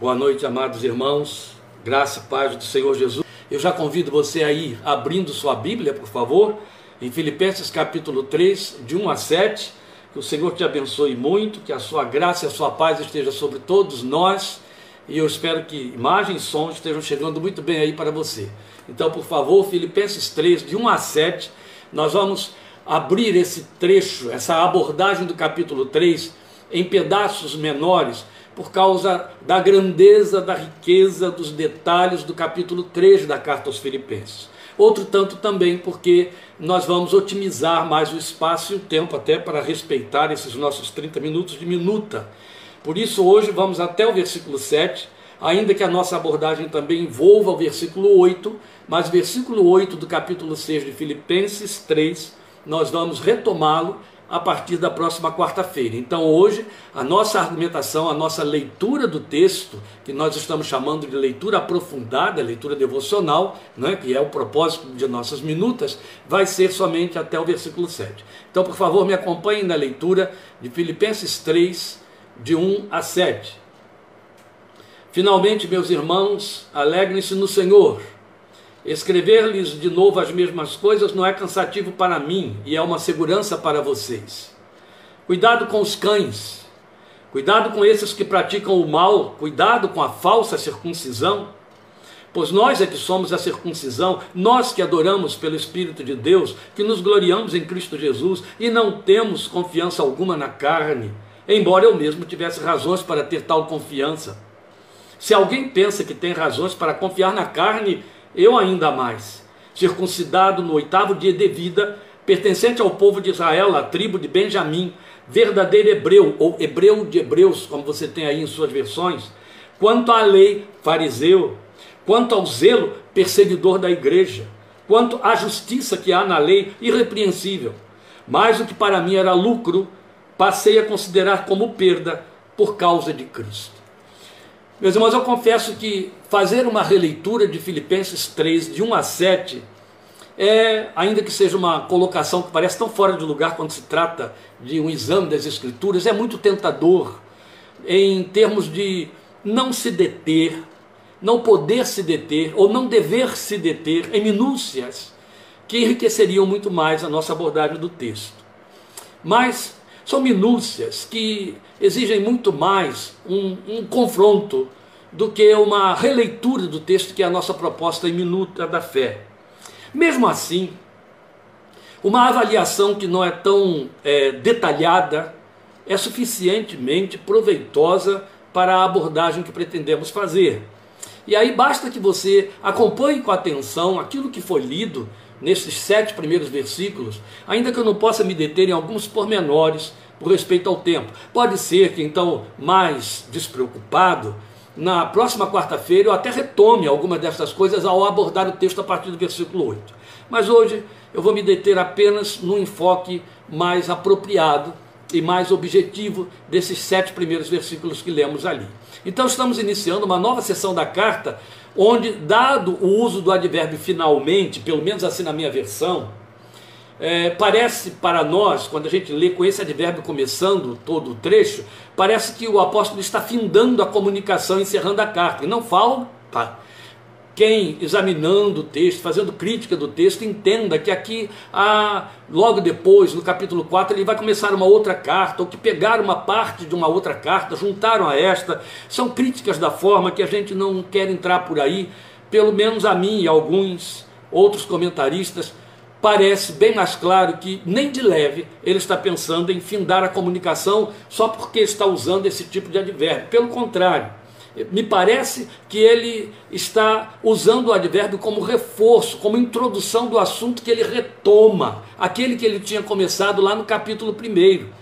Boa noite, amados irmãos. Graça e paz do Senhor Jesus. Eu já convido você aí abrindo sua Bíblia, por favor, em Filipenses capítulo 3, de 1 a 7. Que o Senhor te abençoe muito, que a sua graça e a sua paz esteja sobre todos nós. E eu espero que imagens e sons estejam chegando muito bem aí para você. Então, por favor, Filipenses 3, de 1 a 7, nós vamos abrir esse trecho, essa abordagem do capítulo 3 em pedaços menores por causa da grandeza, da riqueza, dos detalhes do capítulo 3 da carta aos Filipenses. Outro tanto também porque nós vamos otimizar mais o espaço e o tempo até para respeitar esses nossos 30 minutos de minuta. Por isso hoje vamos até o versículo 7, ainda que a nossa abordagem também envolva o versículo 8, mas versículo 8 do capítulo 6 de Filipenses 3, nós vamos retomá-lo a partir da próxima quarta-feira. Então, hoje, a nossa argumentação, a nossa leitura do texto, que nós estamos chamando de leitura aprofundada, leitura devocional, né, que é o propósito de nossas minutas, vai ser somente até o versículo 7. Então, por favor, me acompanhem na leitura de Filipenses 3, de 1 a 7. Finalmente, meus irmãos, alegrem-se no Senhor. Escrever-lhes de novo as mesmas coisas não é cansativo para mim e é uma segurança para vocês. Cuidado com os cães, cuidado com esses que praticam o mal, cuidado com a falsa circuncisão, pois nós é que somos a circuncisão, nós que adoramos pelo Espírito de Deus, que nos gloriamos em Cristo Jesus e não temos confiança alguma na carne, embora eu mesmo tivesse razões para ter tal confiança. Se alguém pensa que tem razões para confiar na carne, eu ainda mais, circuncidado no oitavo dia de vida, pertencente ao povo de Israel, à tribo de Benjamim, verdadeiro hebreu, ou hebreu de hebreus, como você tem aí em suas versões, quanto à lei, fariseu, quanto ao zelo, perseguidor da igreja, quanto à justiça que há na lei, irrepreensível. Mais o que para mim era lucro, passei a considerar como perda por causa de Cristo. Meus irmãos, eu confesso que fazer uma releitura de Filipenses 3, de 1 a 7, é, ainda que seja uma colocação que parece tão fora de lugar quando se trata de um exame das Escrituras, é muito tentador em termos de não se deter, não poder se deter ou não dever se deter em minúcias que enriqueceriam muito mais a nossa abordagem do texto. Mas são minúcias que exigem muito mais um, um confronto do que uma releitura do texto que é a nossa proposta em minuta da fé. Mesmo assim, uma avaliação que não é tão é, detalhada é suficientemente proveitosa para a abordagem que pretendemos fazer. E aí basta que você acompanhe com atenção aquilo que foi lido nesses sete primeiros versículos, ainda que eu não possa me deter em alguns pormenores por respeito ao tempo. Pode ser que então, mais despreocupado, na próxima quarta-feira eu até retome algumas dessas coisas ao abordar o texto a partir do versículo 8. Mas hoje eu vou me deter apenas no enfoque mais apropriado e mais objetivo desses sete primeiros versículos que lemos ali. Então estamos iniciando uma nova sessão da carta onde, dado o uso do advérbio finalmente, pelo menos assim na minha versão, é, parece para nós, quando a gente lê com esse advérbio começando todo o trecho, parece que o apóstolo está findando a comunicação, encerrando a carta. E não fala, tá? Quem examinando o texto, fazendo crítica do texto, entenda que aqui, ah, logo depois, no capítulo 4, ele vai começar uma outra carta, ou que pegaram uma parte de uma outra carta, juntaram a esta. São críticas da forma que a gente não quer entrar por aí, pelo menos a mim e alguns outros comentaristas, parece bem mais claro que nem de leve ele está pensando em findar a comunicação só porque está usando esse tipo de advérbio. Pelo contrário, me parece que ele está usando o advérbio como reforço, como introdução do assunto que ele retoma, aquele que ele tinha começado lá no capítulo 1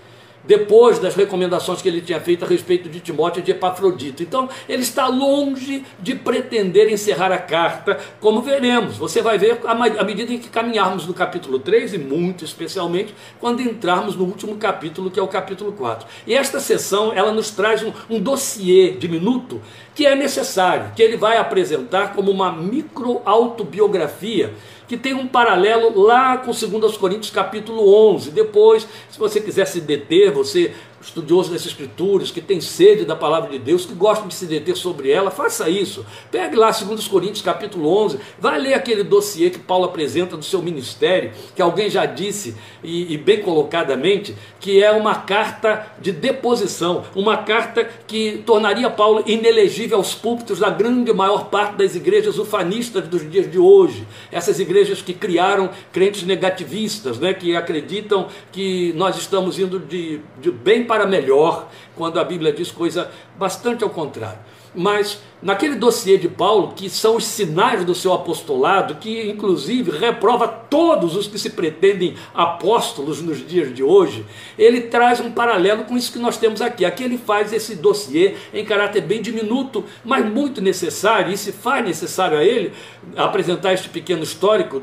depois das recomendações que ele tinha feito a respeito de Timóteo e de Epafrodito. Então, ele está longe de pretender encerrar a carta, como veremos. Você vai ver à medida em que caminharmos no capítulo 3 e muito especialmente quando entrarmos no último capítulo, que é o capítulo 4. E esta sessão, ela nos traz um, um dossiê diminuto que é necessário, que ele vai apresentar como uma micro-autobiografia que tem um paralelo lá com 2 Coríntios capítulo 11. Depois, se você quiser se deter, você estudioso das Escrituras, que tem sede da palavra de Deus, que gosta de se deter sobre ela, faça isso. Pegue lá 2 Coríntios capítulo 11, vai ler aquele dossiê que Paulo apresenta do seu ministério, que alguém já disse, e, e bem colocadamente, que é uma carta de deposição, uma carta que tornaria Paulo inelegível aos púlpitos da grande maior parte das igrejas ufanistas dos dias de hoje. Essas igrejas que criaram crentes negativistas, né, que acreditam que nós estamos indo de, de bem para melhor, quando a Bíblia diz coisa bastante ao contrário. Mas naquele dossiê de Paulo, que são os sinais do seu apostolado, que inclusive reprova todos os que se pretendem apóstolos nos dias de hoje, ele traz um paralelo com isso que nós temos aqui. Aqui ele faz esse dossiê em caráter bem diminuto, mas muito necessário, e se faz necessário a ele apresentar este pequeno histórico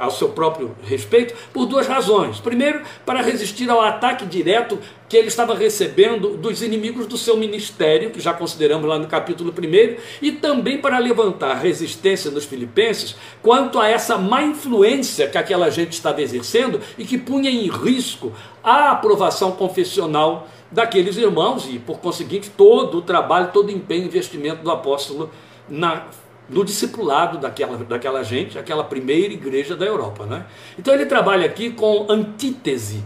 ao seu próprio respeito, por duas razões. Primeiro, para resistir ao ataque direto que ele estava recebendo dos inimigos do seu ministério, que já consideramos lá no capítulo 1, e também para levantar resistência nos filipenses quanto a essa má influência que aquela gente estava exercendo e que punha em risco a aprovação confessional daqueles irmãos e, por conseguinte, todo o trabalho, todo o empenho investimento do apóstolo na no discipulado daquela, daquela gente, aquela primeira igreja da Europa. Né? Então ele trabalha aqui com antítese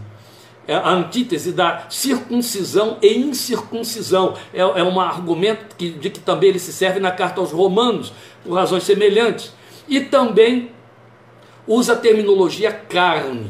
é a antítese da circuncisão e incircuncisão. É, é um argumento que, de que também ele se serve na carta aos Romanos, por razões semelhantes. E também usa a terminologia carne,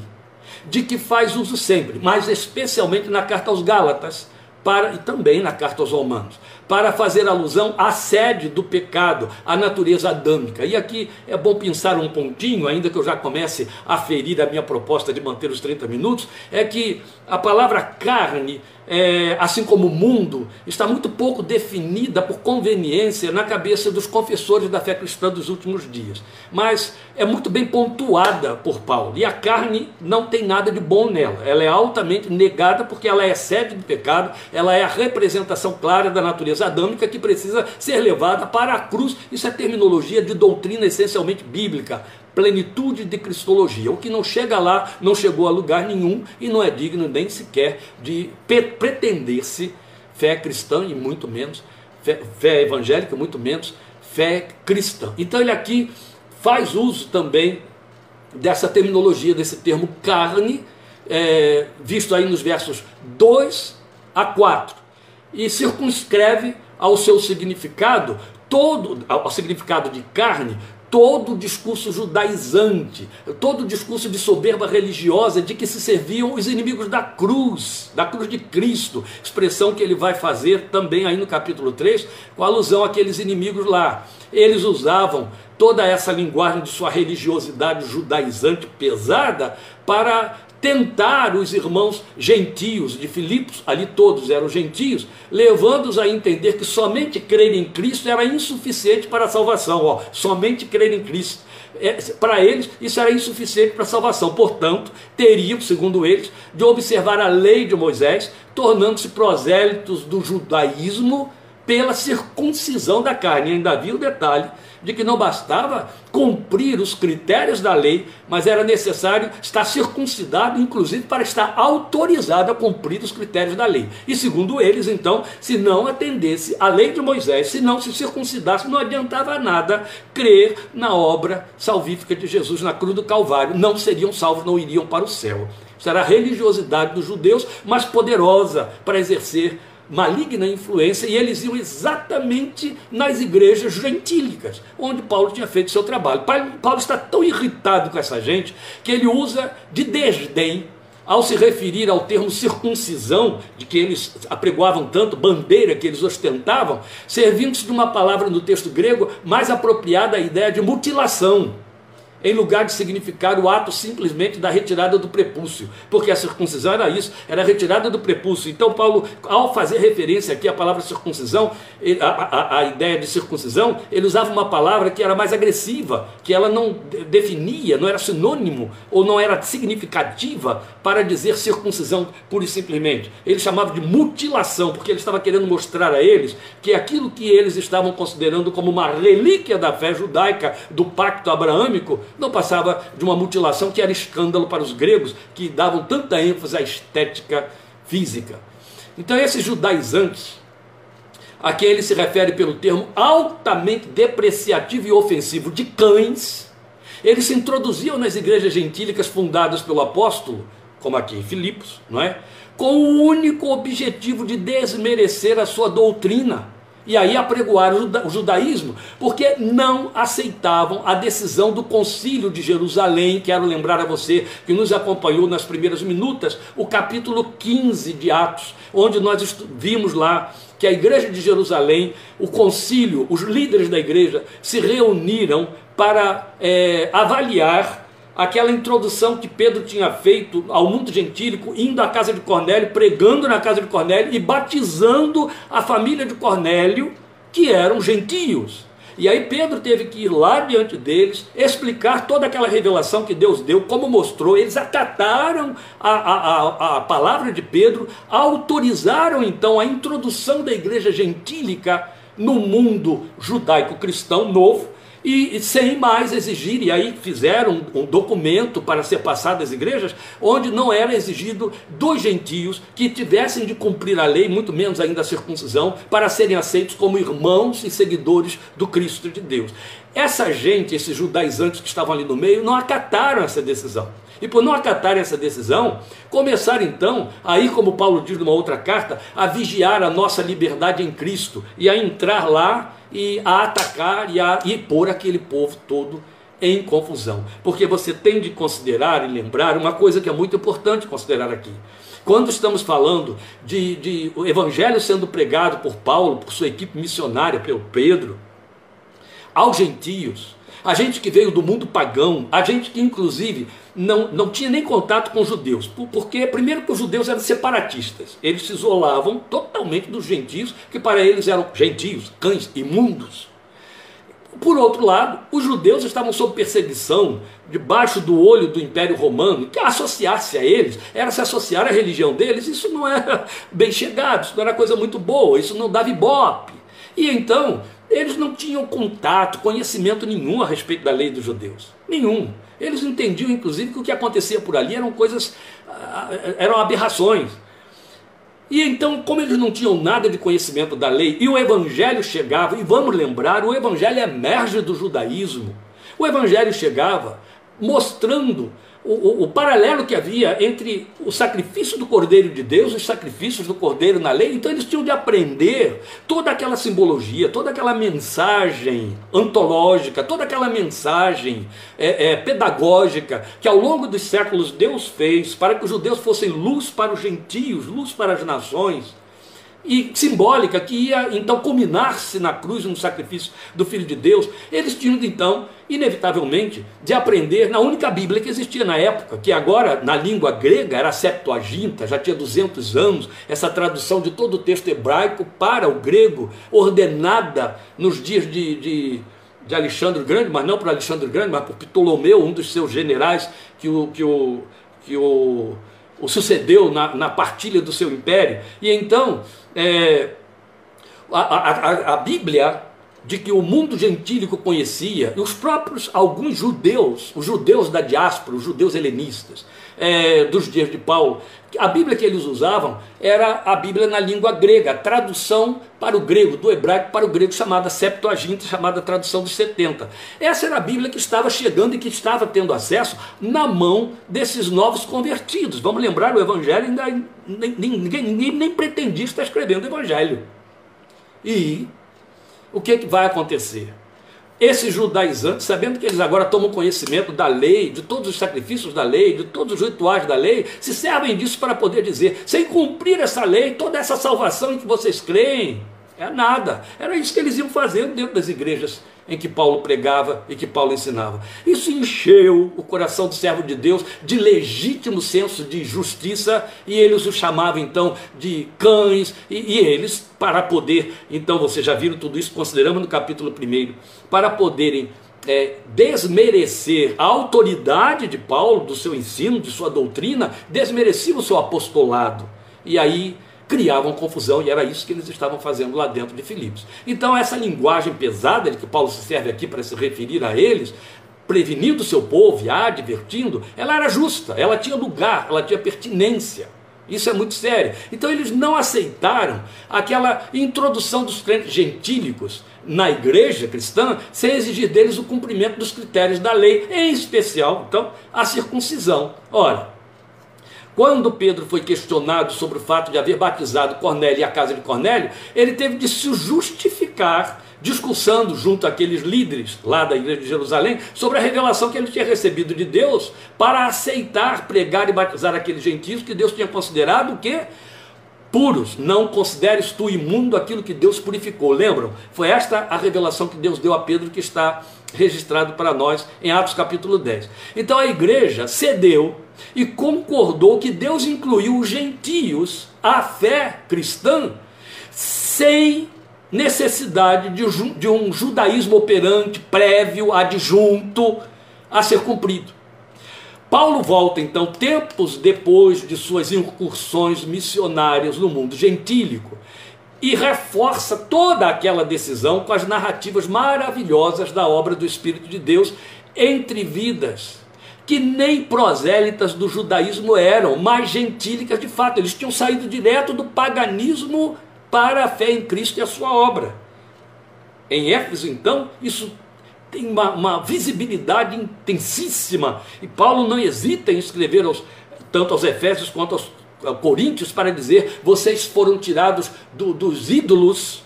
de que faz uso sempre, mas especialmente na carta aos Gálatas para, e também na carta aos Romanos para fazer alusão à sede do pecado, à natureza adâmica. E aqui é bom pensar um pontinho, ainda que eu já comece a ferir a minha proposta de manter os 30 minutos, é que a palavra carne é, assim como mundo, está muito pouco definida por conveniência na cabeça dos confessores da fé cristã dos últimos dias. Mas é muito bem pontuada por Paulo. E a carne não tem nada de bom nela. Ela é altamente negada porque ela é sede do pecado, ela é a representação clara da natureza adâmica que precisa ser levada para a cruz. Isso é terminologia de doutrina essencialmente bíblica plenitude de cristologia. O que não chega lá não chegou a lugar nenhum e não é digno nem sequer de pretender-se fé cristã e muito menos fé, fé evangélica, muito menos fé cristã. Então ele aqui faz uso também dessa terminologia, desse termo carne, é, visto aí nos versos 2 a 4, e circunscreve ao seu significado todo ao significado de carne todo o discurso judaizante, todo o discurso de soberba religiosa de que se serviam os inimigos da cruz, da cruz de Cristo, expressão que ele vai fazer também aí no capítulo 3, com alusão àqueles inimigos lá. Eles usavam toda essa linguagem de sua religiosidade judaizante pesada para tentar os irmãos gentios de Filipos, ali todos eram gentios, levando-os a entender que somente crer em Cristo era insuficiente para a salvação. Ó, somente crer em Cristo. É, para eles, isso era insuficiente para a salvação. Portanto, teriam, segundo eles, de observar a lei de Moisés, tornando-se prosélitos do judaísmo pela circuncisão da carne. E ainda havia o detalhe de que não bastava cumprir os critérios da lei, mas era necessário estar circuncidado, inclusive para estar autorizado a cumprir os critérios da lei. E segundo eles, então, se não atendesse à lei de Moisés, se não se circuncidasse, não adiantava nada crer na obra salvífica de Jesus na cruz do Calvário. Não seriam salvos, não iriam para o céu. Era a religiosidade dos judeus, mas poderosa para exercer maligna influência e eles iam exatamente nas igrejas gentílicas, onde Paulo tinha feito seu trabalho. Paulo está tão irritado com essa gente que ele usa de desdém ao se referir ao termo circuncisão, de que eles apregoavam tanto, bandeira que eles ostentavam, servindo-se de uma palavra no texto grego mais apropriada à ideia de mutilação em lugar de significar o ato simplesmente da retirada do prepúcio, porque a circuncisão era isso, era a retirada do prepúcio. Então, Paulo, ao fazer referência aqui à palavra circuncisão, a, a, a, ideia de circuncisão, ele usava uma palavra que era mais agressiva, que ela não definia, não era sinônimo ou não era significativa para dizer circuncisão pura e simplesmente. Ele chamava de mutilação, porque ele estava querendo mostrar a eles que aquilo que eles estavam considerando como uma relíquia da fé judaica, do pacto abraâmico, não passava de uma mutilação que era escândalo para os gregos, que davam tanta ênfase à estética física. Então, esses judaizantes, a quem ele se refere pelo termo altamente depreciativo e ofensivo de cães, eles se introduziam nas igrejas gentílicas fundadas pelo apóstolo, como aqui em Filipos, não é? Com o único objetivo de desmerecer a sua doutrina e aí apregoaram o judaísmo, porque não aceitavam a decisão do concílio de Jerusalém. Quero lembrar a você que nos acompanhou nas primeiras minutas, o capítulo 15 de Atos, onde nós vimos lá que a igreja de Jerusalém, o concílio, os líderes da igreja se reuniram para é, avaliar aquela introdução que Pedro tinha feito ao mundo gentílico, indo à casa de Cornélio, pregando na casa de Cornélio e batizando a família de Cornélio, que eram gentios. E aí Pedro teve que ir lá diante deles, explicar toda aquela revelação que Deus deu, como mostrou. Eles acataram a, a, a, a palavra de Pedro, autorizaram então a introdução da igreja gentílica no mundo judaico-cristão novo e sem mais exigir, e aí fizeram um documento para ser passado às igrejas, onde não era exigido dos gentios que tivessem de cumprir a lei, muito menos ainda a circuncisão, para serem aceitos como irmãos e seguidores do Cristo de Deus. Essa gente, esses judaizantes que estavam ali no meio, não acataram essa decisão. E por não acatarem essa decisão, começaram então, aí como Paulo diz numa outra carta, a vigiar a nossa liberdade em Cristo e a entrar lá e a atacar e a e pôr aquele povo todo em confusão. Porque você tem de considerar e lembrar uma coisa que é muito importante considerar aqui. Quando estamos falando de, de o evangelho sendo pregado por Paulo, por sua equipe missionária, pelo Pedro, aos gentios, a gente que veio do mundo pagão, a gente que inclusive não, não tinha nem contato com os judeus, porque primeiro que os judeus eram separatistas, eles se isolavam totalmente dos gentios, que para eles eram gentios, cães, imundos. Por outro lado, os judeus estavam sob perseguição, debaixo do olho do Império Romano, que associar-se a eles era se associar à religião deles, isso não era bem chegado, isso não era coisa muito boa, isso não dava ibope. E então, eles não tinham contato, conhecimento nenhum a respeito da lei dos judeus. Nenhum. Eles entendiam, inclusive, que o que acontecia por ali eram coisas, ah, eram aberrações. E então, como eles não tinham nada de conhecimento da lei, e o evangelho chegava, e vamos lembrar, o evangelho emerge do judaísmo. O evangelho chegava mostrando o, o, o, paralelo que havia entre o sacrifício do Cordeiro de Deus e os sacrifícios do Cordeiro na lei. Então eles tinham de aprender toda aquela simbologia, toda aquela mensagem antológica, toda aquela mensagem é, é, pedagógica que ao longo dos séculos Deus fez para que os judeus fossem luz para os gentios, luz para as nações e simbólica que ia então culminar-se na cruz no sacrifício do Filho de Deus, eles tinham então, inevitavelmente, de aprender na única Bíblia que existia na época, que agora na língua grega era Septuaginta, já tinha 200 anos, essa tradução de todo o texto hebraico para o grego, ordenada nos dias de, de, de Alexandre Grande, mas não por Alexandre Grande, mas por Ptolomeu, um dos seus generais que o, que o, que o o sucedeu na, na partilha do seu império. E então, é, a, a, a, Bíblia de que o mundo gentílico conhecia, e os próprios, alguns judeus, os judeus da diáspora, os judeus helenistas, é, dos dias de Paulo, a Bíblia que eles usavam era a Bíblia na língua grega, a tradução para o grego, do hebraico para o grego, chamada Septuaginta, chamada tradução dos 70. Essa era a Bíblia que estava chegando e que estava tendo acesso na mão desses novos convertidos. Vamos lembrar, o Evangelho ainda ninguém, ninguém nem pretendia estar escrevendo o Evangelho. E o que, que vai acontecer? Esses judaizantes, sabendo que eles agora tomam conhecimento da lei, de todos os sacrifícios da lei, de todos os rituais da lei, se servem disso para poder dizer: sem cumprir essa lei, toda essa salvação em que vocês creem, é nada. Era isso que eles iam fazendo dentro das igrejas em que Paulo pregava e que Paulo ensinava. Isso encheu o coração do servo de Deus de legítimo senso de justiça e eles o chamavam então de cães e, e eles, para poder, então vocês já viram tudo isso, consideramos no capítulo 1, para poderem é, desmerecer a autoridade de Paulo, do seu ensino, de sua doutrina, desmereciam o seu apostolado. E aí criavam confusão e era isso que eles estavam fazendo lá dentro de Filipos. Então, essa linguagem pesada de que Paulo se serve aqui para se referir a eles, prevenindo seu povo e advertindo, ela era justa, ela tinha lugar, ela tinha pertinência. Isso é muito sério. Então eles não aceitaram aquela introdução dos crentes gentílicos na igreja cristã sem exigir deles o cumprimento dos critérios da lei, em especial, então, a circuncisão. Ora, quando Pedro foi questionado sobre o fato de haver batizado Cornélio e a casa de Cornélio, ele teve de se justificar discursando junto àqueles líderes lá da igreja de Jerusalém sobre a revelação que ele tinha recebido de Deus para aceitar, pregar e batizar aqueles gentios que Deus tinha considerado o quê? Puros, não consideres tu imundo aquilo que Deus purificou. Lembram? Foi esta a revelação que Deus deu a Pedro que está registrado para nós em Atos capítulo 10. Então a igreja cedeu e concordou que Deus incluiu os gentios à fé cristã sem necessidade de, de um judaísmo operante, prévio, adjunto, a ser cumprido. Paulo volta então, tempos depois de suas incursões missionárias no mundo gentílico, e reforça toda aquela decisão com as narrativas maravilhosas da obra do Espírito de Deus entre vidas que nem prosélitas do judaísmo eram, mas gentílicas de fato. Eles tinham saído direto do paganismo para a fé em Cristo e a sua obra. Em Éfeso, então, isso tem uma, uma visibilidade intensíssima. E Paulo não hesita em escrever aos, tanto aos Efésios quanto aos, Coríntios para dizer: vocês foram tirados do, dos ídolos,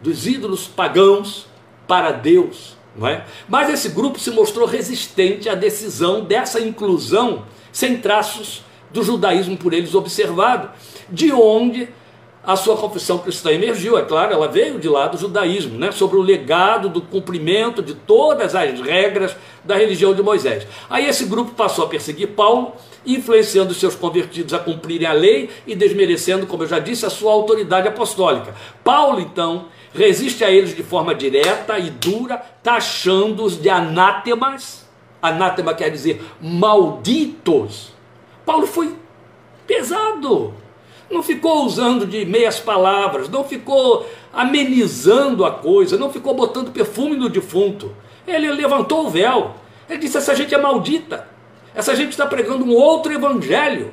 dos ídolos pagãos para Deus. Não é? Mas esse grupo se mostrou resistente à decisão dessa inclusão sem traços do judaísmo por eles observado, de onde a sua confissão cristã emergiu, é claro, ela veio de lá do judaísmo, né, sobre o legado do cumprimento de todas as regras da religião de Moisés. Aí esse grupo passou a perseguir Paulo, influenciando seus convertidos a cumprirem a lei e desmerecendo, como eu já disse, a sua autoridade apostólica. Paulo, então, resiste a eles de forma direta e dura, taxando-os de anátemas. Anátema quer dizer malditos. Paulo foi pesado não ficou usando de meias palavras, não ficou amenizando a coisa, não ficou botando perfume no defunto. Ele levantou o véu. Ele disse: essa gente é maldita. Essa gente está pregando um outro evangelho.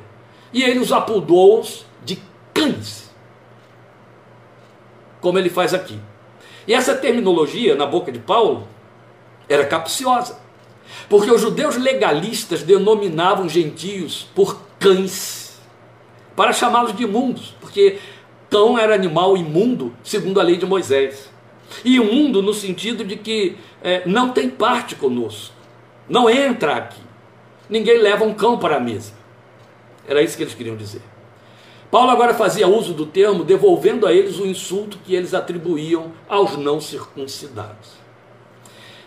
E ele os apudou de cães. Como ele faz aqui. E essa terminologia na boca de Paulo era capciosa. Porque os judeus legalistas denominavam gentios por cães para chamá-los de imundos, porque cão era animal imundo, segundo a lei de Moisés. E imundo no sentido de que é, não tem parte conosco, não entra aqui. Ninguém leva um cão para a mesa. Era isso que eles queriam dizer. Paulo agora fazia uso do termo, devolvendo a eles o insulto que eles atribuíam aos não circuncidados.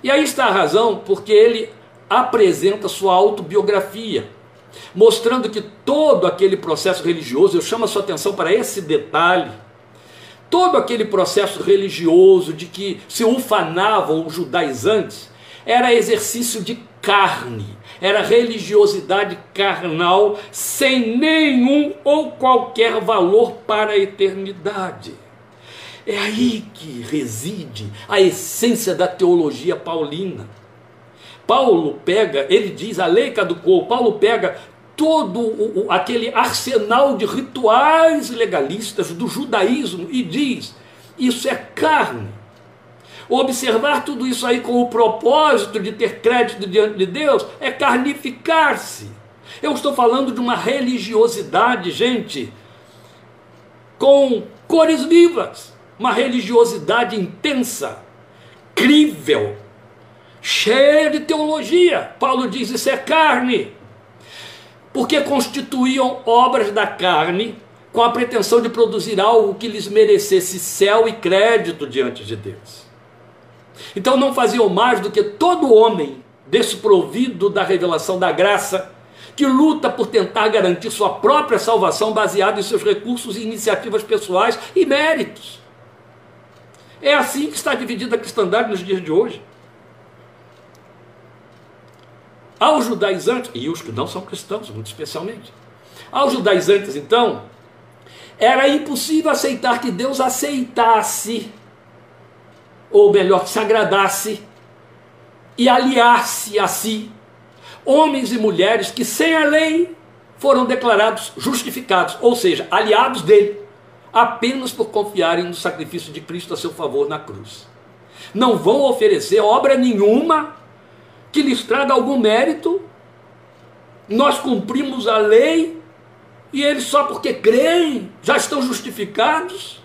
E aí está a razão porque ele apresenta sua autobiografia mostrando que todo aquele processo religioso, eu chamo a sua atenção para esse detalhe, todo aquele processo religioso de que se ufanavam os judaizantes, era exercício de carne, era religiosidade carnal sem nenhum ou qualquer valor para a eternidade. É aí que reside a essência da teologia paulina. Paulo pega, ele diz, a lei caducou, Paulo pega todo o, o, aquele arsenal de rituais legalistas do judaísmo e diz: isso é carne. Observar tudo isso aí com o propósito de ter crédito diante de Deus é carnificar-se. Eu estou falando de uma religiosidade, gente, com cores vivas, uma religiosidade intensa, crível, cheia de teologia. Paulo diz: isso é carne, porque constituíam obras da carne com a pretensão de produzir algo que lhes merecesse céu e crédito diante de Deus. Então não faziam mais do que todo homem desprovido da revelação da graça, que luta por tentar garantir sua própria salvação baseado em seus recursos e iniciativas pessoais e méritos. É assim que está dividida a cristandade nos dias de hoje. Aos judaizantes, e os que não são cristãos, muito especialmente, aos judaizantes, então, era impossível aceitar que Deus aceitasse, ou melhor, que se agradasse e aliasse a si homens e mulheres que, sem a lei, foram declarados justificados, ou seja, aliados dele, apenas por confiarem no sacrifício de Cristo a seu favor na cruz. Não vão oferecer obra nenhuma que lhes traga algum mérito. Nós cumprimos a lei e eles só porque creem já estão justificados.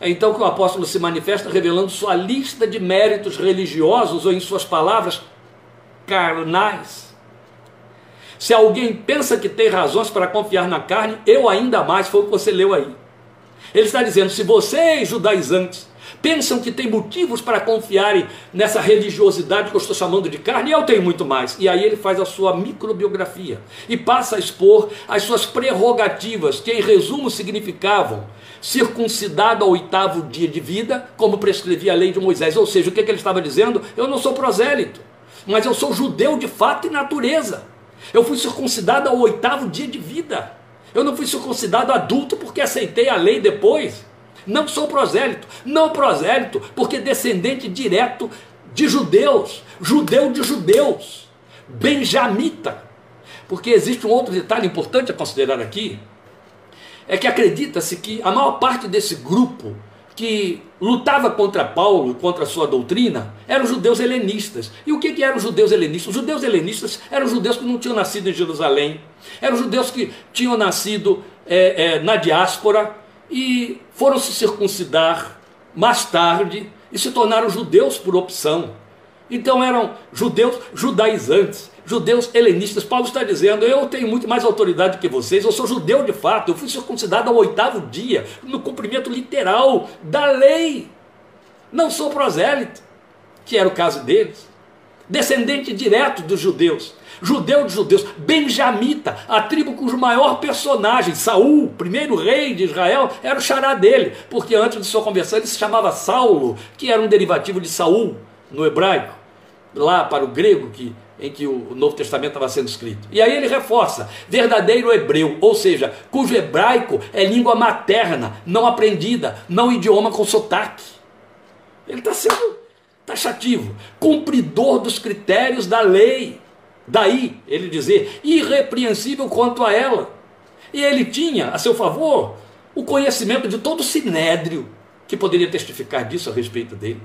É então que o apóstolo se manifesta revelando sua lista de méritos religiosos, ou em suas palavras, carnais. Se alguém pensa que tem razões para confiar na carne, eu ainda mais, foi o que você leu aí. Ele está dizendo: se vocês, judaizantes, pensam que tem motivos para confiarem nessa religiosidade que eu estou chamando de carne, eu tenho muito mais. E aí ele faz a sua microbiografia e passa a expor as suas prerrogativas, que em resumo significavam circuncidado ao oitavo dia de vida, como prescrevia a lei de Moisés. Ou seja, o que, que ele estava dizendo? Eu não sou prosélito, mas eu sou judeu de fato e natureza. Eu fui circuncidado ao oitavo dia de vida. Eu não fui circuncidado adulto porque aceitei a lei depois. Não sou prosélito. Não prosélito, porque descendente direto de judeus, judeu de judeus, benjamita. Porque existe um outro detalhe importante a considerar aqui, é que acredita-se que a maior parte desse grupo que lutava contra Paulo, contra a sua doutrina, eram judeus helenistas. E o que, que eram os judeus helenistas? Os judeus helenistas eram judeus que não tinham nascido em Jerusalém, eram judeus que tinham nascido é, é, na diáspora, e foram se circuncidar mais tarde e se tornaram judeus por opção. Então eram judeus judaizantes, judeus helenistas. Paulo está dizendo: eu tenho muito mais autoridade que vocês, eu sou judeu de fato, eu fui circuncidado ao oitavo dia, no cumprimento literal da lei. Não sou prosélito, que era o caso deles, descendente direto dos judeus judeu de judeus, benjamita, a tribo cujo maior personagem, Saul, primeiro rei de Israel, era o xará dele, porque antes de sua conversão ele se chamava Saulo, que era um derivativo de Saul no hebraico, lá para o grego que em que o Novo Testamento estava sendo escrito. E aí ele reforça: verdadeiro hebreu, ou seja, cujo hebraico é língua materna, não aprendida, não idioma com sotaque. Ele está sendo taxativo, cumpridor dos critérios da lei. Daí ele dizer irrepreensível quanto a ela. E ele tinha a seu favor o conhecimento de todo o sinédrio que poderia testificar disso a respeito dele.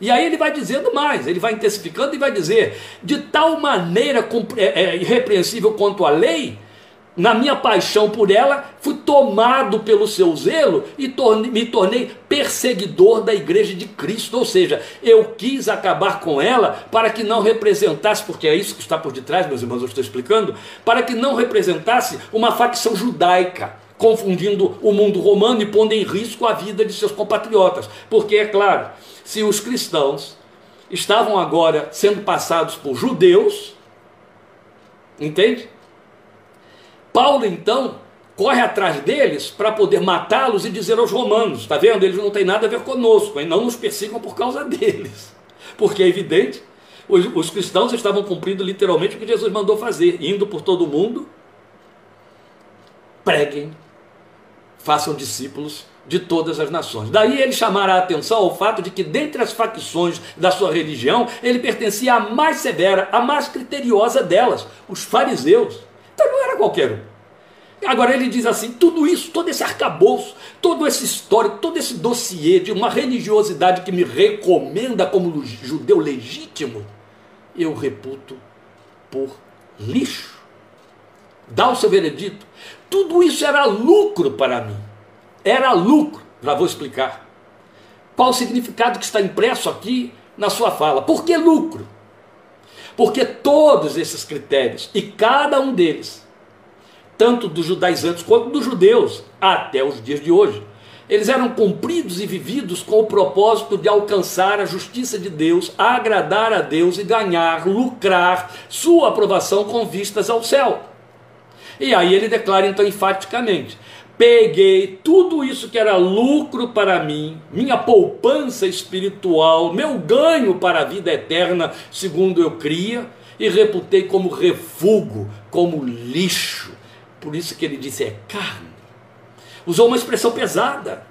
E aí ele vai dizendo mais, ele vai intensificando e vai dizer: de tal maneira é, é, irrepreensível quanto a lei, na minha paixão por ela, fui tomado pelo seu zelo e torne, me tornei perseguidor da igreja de Cristo. Ou seja, eu quis acabar com ela para que não representasse, porque é isso que está por detrás, meus irmãos, eu estou explicando, para que não representasse uma facção judaica, confundindo o mundo romano e pondo em risco a vida de seus compatriotas. Porque, é claro, se os cristãos estavam agora sendo passados por judeus, entende? Paulo então corre atrás deles para poder matá-los e dizer aos romanos: está vendo? Eles não têm nada a ver conosco, e não nos persigam por causa deles. Porque é evidente, os, os cristãos estavam cumprindo literalmente o que Jesus mandou fazer, indo por todo mundo, preguem, façam discípulos de todas as nações. Daí ele chamará a atenção ao fato de que, dentre as facções da sua religião, ele pertencia à mais severa, à mais criteriosa delas, os fariseus. Então não era qualquer um. Agora ele diz assim: tudo isso, todo esse arcabouço, todo esse histórico, todo esse dossiê de uma religiosidade que me recomenda como judeu legítimo, eu reputo por lixo. Dá o seu veredito. Tudo isso era lucro para mim. Era lucro. Já vou explicar. Qual o significado que está impresso aqui na sua fala? Por que lucro? Porque todos esses critérios, e cada um deles, tanto dos judaizantes quanto dos judeus, até os dias de hoje, eles eram cumpridos e vividos com o propósito de alcançar a justiça de Deus, agradar a Deus e ganhar, lucrar sua aprovação com vistas ao céu. E aí ele declara então enfaticamente: peguei tudo isso que era lucro para mim, minha poupança espiritual, meu ganho para a vida eterna, segundo eu cria, e reputei como refúgio, como lixo. Por isso que ele disse é carne. Usou uma expressão pesada,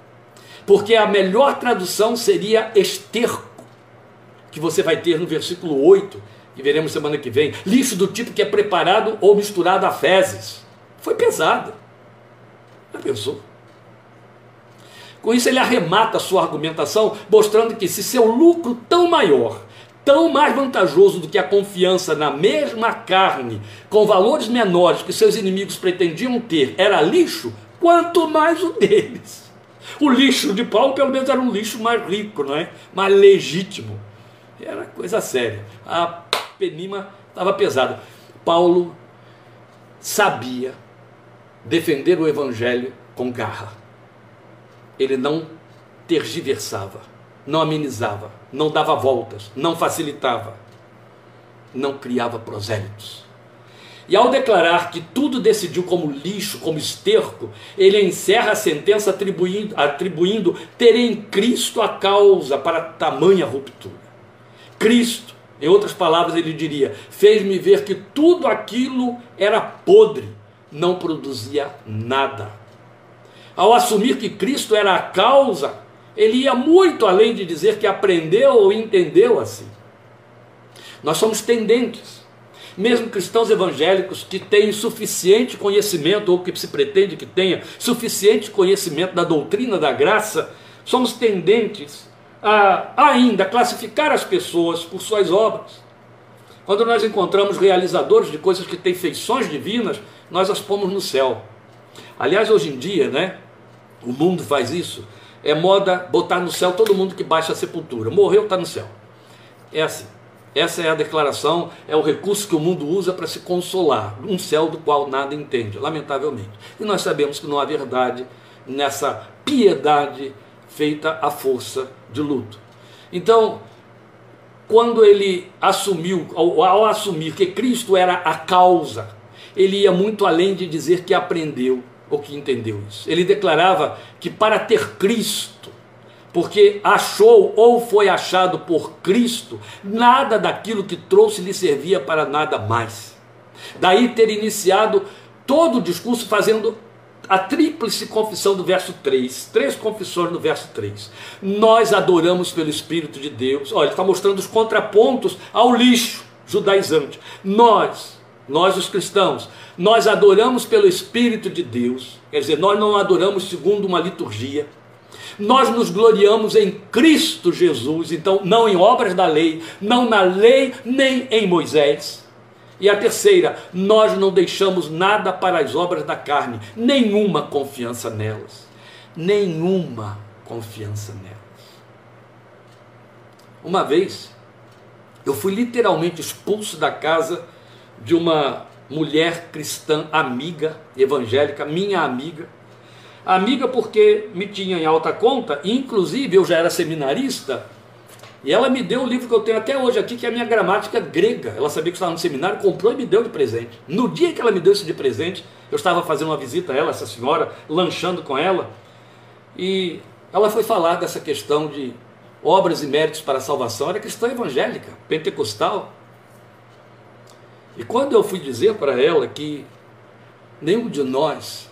porque a melhor tradução seria esterco, que você vai ter no versículo 8, que veremos semana que vem. Lixo do tipo que é preparado ou misturado a fezes. Foi pesado. Já pensou? Com isso, ele arremata a sua argumentação, mostrando que se seu lucro tão maior, tão mais vantajoso do que a confiança na mesma carne, com valores menores que seus inimigos pretendiam ter, era lixo, quanto mais o deles. O lixo de Paulo, pelo menos, era um lixo mais rico, não é? mais legítimo. Era coisa séria. A penima estava pesada. Paulo sabia defender o evangelho com garra ele não tergiversava, não amenizava, não dava voltas, não facilitava, não criava prosélitos. E ao declarar que tudo decidiu como lixo, como esterco, ele encerra a sentença atribuindo, atribuindo ter em Cristo a causa para tamanha ruptura. Cristo, em outras palavras, ele diria: fez-me ver que tudo aquilo era podre, não produzia nada ao assumir que Cristo era a causa, ele ia muito além de dizer que aprendeu ou entendeu assim. Nós somos tendentes. Mesmo cristãos evangélicos que têm suficiente conhecimento, ou que se pretende que tenha suficiente conhecimento da doutrina da graça, somos tendentes a ainda classificar as pessoas por suas obras. Quando nós encontramos realizadores de coisas que têm feições divinas, nós as pomos no céu. Aliás, hoje em dia, né, o mundo faz isso. É moda botar no céu todo mundo que baixa a sepultura. Morreu, está no céu. É assim. Essa é a declaração, é o recurso que o mundo usa para se consolar. Um céu do qual nada entende, lamentavelmente. E nós sabemos que não há verdade nessa piedade feita à força de luto. Então, quando ele assumiu, ao, ao assumir que Cristo era a causa, ele ia muito além de dizer que aprendeu ou que entendeu isso. Ele declarava que para ter Cristo, porque achou ou foi achado por Cristo, nada daquilo que trouxe lhe servia para nada mais. Daí ter iniciado todo o discurso fazendo a tríplice confissão do verso 3, três confissões no verso 3. Nós adoramos pelo Espírito de Deus. Olha, ele está mostrando os contrapontos ao lixo judaizante. Nós, nós os cristãos, nós adoramos pelo Espírito de Deus, quer dizer, nós não adoramos segundo uma liturgia. Nós nos gloriamos em Cristo Jesus, então não em obras da lei, não na lei nem em Moisés. E a terceira, nós não deixamos nada para as obras da carne, nenhuma confiança nelas. Nenhuma confiança nelas. Uma vez, eu fui literalmente expulso da casa de uma mulher cristã amiga, evangélica, minha amiga. Amiga porque me tinha em alta conta, inclusive eu já era seminarista, e ela me deu o livro que eu tenho até hoje aqui, que é a minha gramática grega. Ela sabia que estava no seminário, comprou e me deu de presente. No dia que ela me deu isso de presente, eu estava fazendo uma visita a ela, essa senhora, lanchando com ela, e ela foi falar dessa questão de obras e méritos para a salvação. Era cristã evangélica, pentecostal, e quando eu fui dizer para ela que nenhum de nós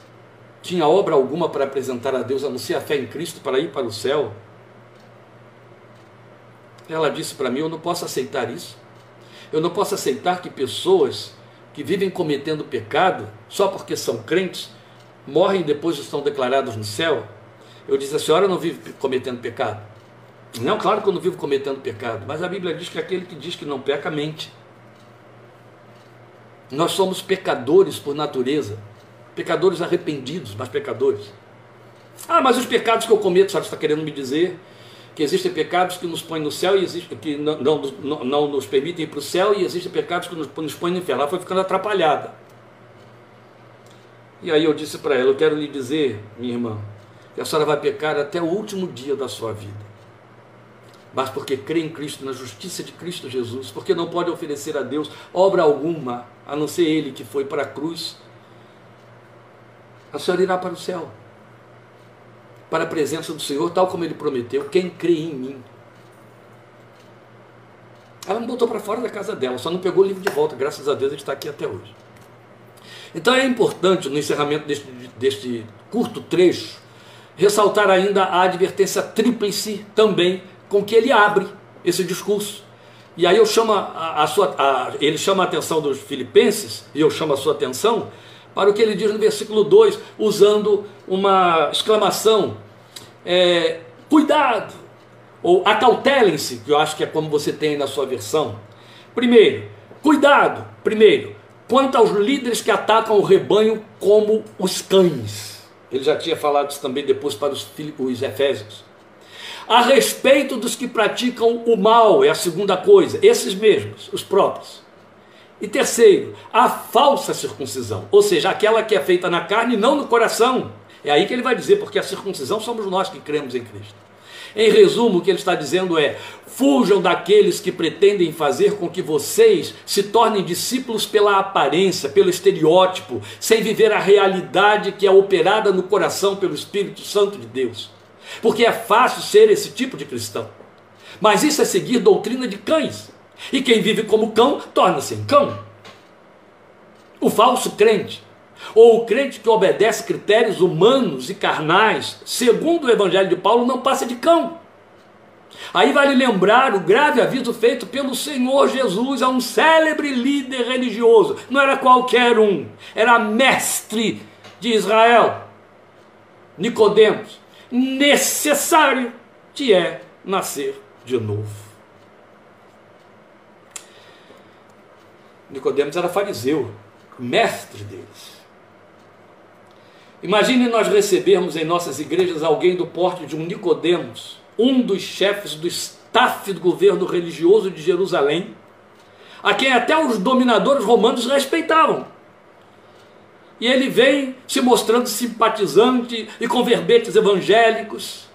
tinha obra alguma para apresentar a Deus a não ser a fé em Cristo para ir para o céu, ela disse para mim: Eu não posso aceitar isso. Eu não posso aceitar que pessoas que vivem cometendo pecado só porque são crentes morrem e depois estão declarados no céu. Eu disse: A senhora não vive cometendo pecado? Não, claro que eu não vivo cometendo pecado, mas a Bíblia diz que aquele que diz que não peca mente. Nós somos pecadores por natureza, pecadores arrependidos, mas pecadores. Ah, mas os pecados que eu cometo, sabe, está querendo me dizer que existem pecados que nos põem no céu e existem que não, não, não, nos permitem ir para o céu e existem pecados que nos, nos põem no inferno. Ela foi ficando atrapalhada. E aí eu disse para ela: Eu quero lhe dizer, minha irmã, que a senhora vai pecar até o último dia da sua vida mas porque crê em Cristo, na justiça de Cristo Jesus, porque não pode oferecer a Deus obra alguma, a não ser Ele que foi para a cruz, a senhora irá para o céu, para a presença do Senhor, tal como Ele prometeu, quem crê em mim. Ela me botou para fora da casa dela, só não pegou o livro de volta, graças a Deus ele está aqui até hoje. Então é importante, no encerramento deste, deste curto trecho, ressaltar ainda a advertência tríplice também com que ele abre esse discurso. E aí eu chamo a, a sua, a, ele chama a atenção dos filipenses, e eu chamo a sua atenção, para o que ele diz no versículo 2, usando uma exclamação: é, cuidado, ou acautelem-se, que eu acho que é como você tem na sua versão. Primeiro, cuidado, primeiro, quanto aos líderes que atacam o rebanho como os cães. Ele já tinha falado isso também depois para os, os Efésios a respeito dos que praticam o mal, é a segunda coisa, esses mesmos, os próprios. E terceiro, a falsa circuncisão, ou seja, aquela que é feita na carne e não no coração. É aí que ele vai dizer, porque a circuncisão somos nós que cremos em Cristo. Em resumo, o que ele está dizendo é: fujam daqueles que pretendem fazer com que vocês se tornem discípulos pela aparência, pelo estereótipo, sem viver a realidade que é operada no coração pelo Espírito Santo de Deus. Porque é fácil ser esse tipo de cristão. Mas isso é seguir doutrina de cães. E quem vive como cão torna-se cão. O falso crente, ou o crente que obedece critérios humanos e carnais, segundo o Evangelho de Paulo, não passa de cão. Aí vale lembrar o grave aviso feito pelo Senhor Jesus a um célebre líder religioso. Não era qualquer um, era mestre de Israel, Nicodemos necessário te é nascer de novo. Nicodemos era fariseu, mestre deles. Imagine nós recebermos em nossas igrejas alguém do porte de um Nicodemos, um dos chefes do staff do governo religioso de Jerusalém, a quem até os dominadores romanos respeitavam. E ele vem se mostrando simpatizante e com verbetes evangélicos,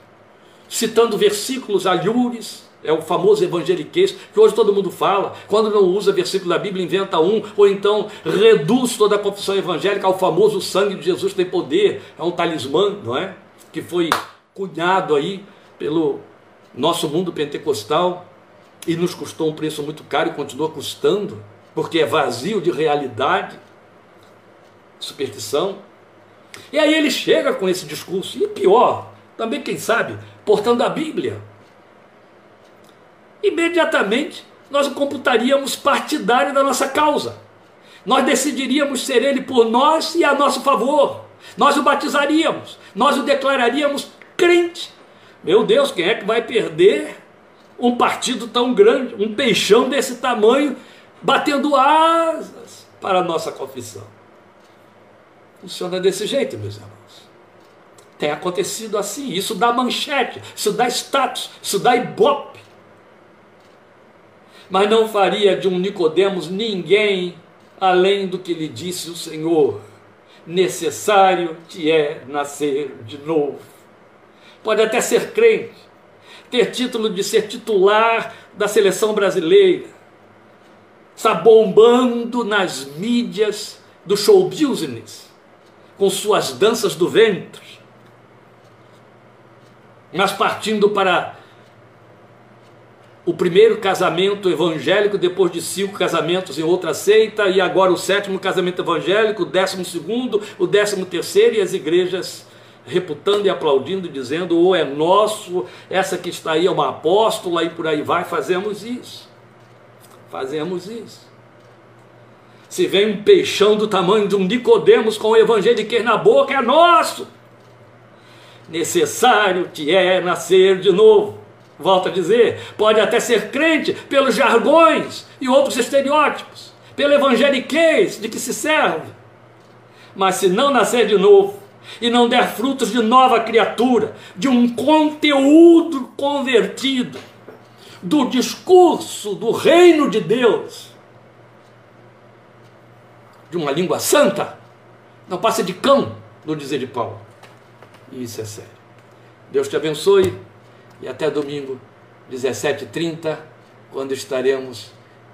citando versículos alhures, é o famoso evangeliquez, que hoje todo mundo fala. Quando não usa versículo da Bíblia, inventa um, ou então reduz toda a confissão evangélica ao famoso sangue de Jesus tem poder. É um talismã, não é? Que foi cunhado aí pelo nosso mundo pentecostal e nos custou um preço muito caro e continua custando, porque é vazio de realidade superstição. E aí ele chega com esse discurso, e pior, também quem sabe, portando a Bíblia. Imediatamente nós o computaríamos partidário da nossa causa. Nós decidiríamos ser ele por nós e a nosso favor. Nós o batizaríamos, nós o declararíamos crente. Meu Deus, quem é que vai perder um partido tão grande, um peixão desse tamanho, batendo asas para a nossa confissão? Funciona desse jeito, meus irmãos. Tem acontecido assim. Isso dá manchete, isso dá status, isso dá ibope. Mas não faria de um Nicodemos ninguém além do que lhe disse o Senhor. Necessário te é nascer de novo. Pode até ser crente, ter título de ser titular da seleção brasileira, está bombando nas mídias do show business com suas danças do ventre, mas partindo para o primeiro casamento evangélico, depois de cinco casamentos em outra seita, e agora o sétimo casamento evangélico, o décimo segundo, o décimo terceiro, e as igrejas reputando e aplaudindo, dizendo, ou oh, é nosso, essa que está aí é uma apóstola, e por aí vai, fazemos isso. Fazemos isso. Se vem um peixão do tamanho de um Nicodemos com o evangeliquez na boca, é nosso. Necessário te é nascer de novo. Volto a dizer, pode até ser crente pelos jargões e outros estereótipos, pelo evangeliquez de que se serve. Mas se não nascer de novo e não der frutos de nova criatura, de um conteúdo convertido, do discurso do reino de Deus, de uma língua santa, não passa de cão, no dizer de Paulo. E isso é sério. Deus te abençoe e até domingo, 17h30, quando estaremos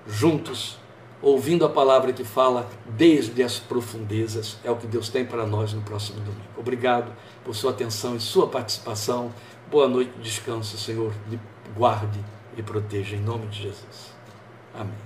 juntos, ouvindo a palavra que fala desde as profundezas. É o que Deus tem para nós no próximo domingo. Obrigado por sua atenção e sua participação. Boa noite, descanso, Senhor. Guarde e proteja em nome de Jesus. Amém.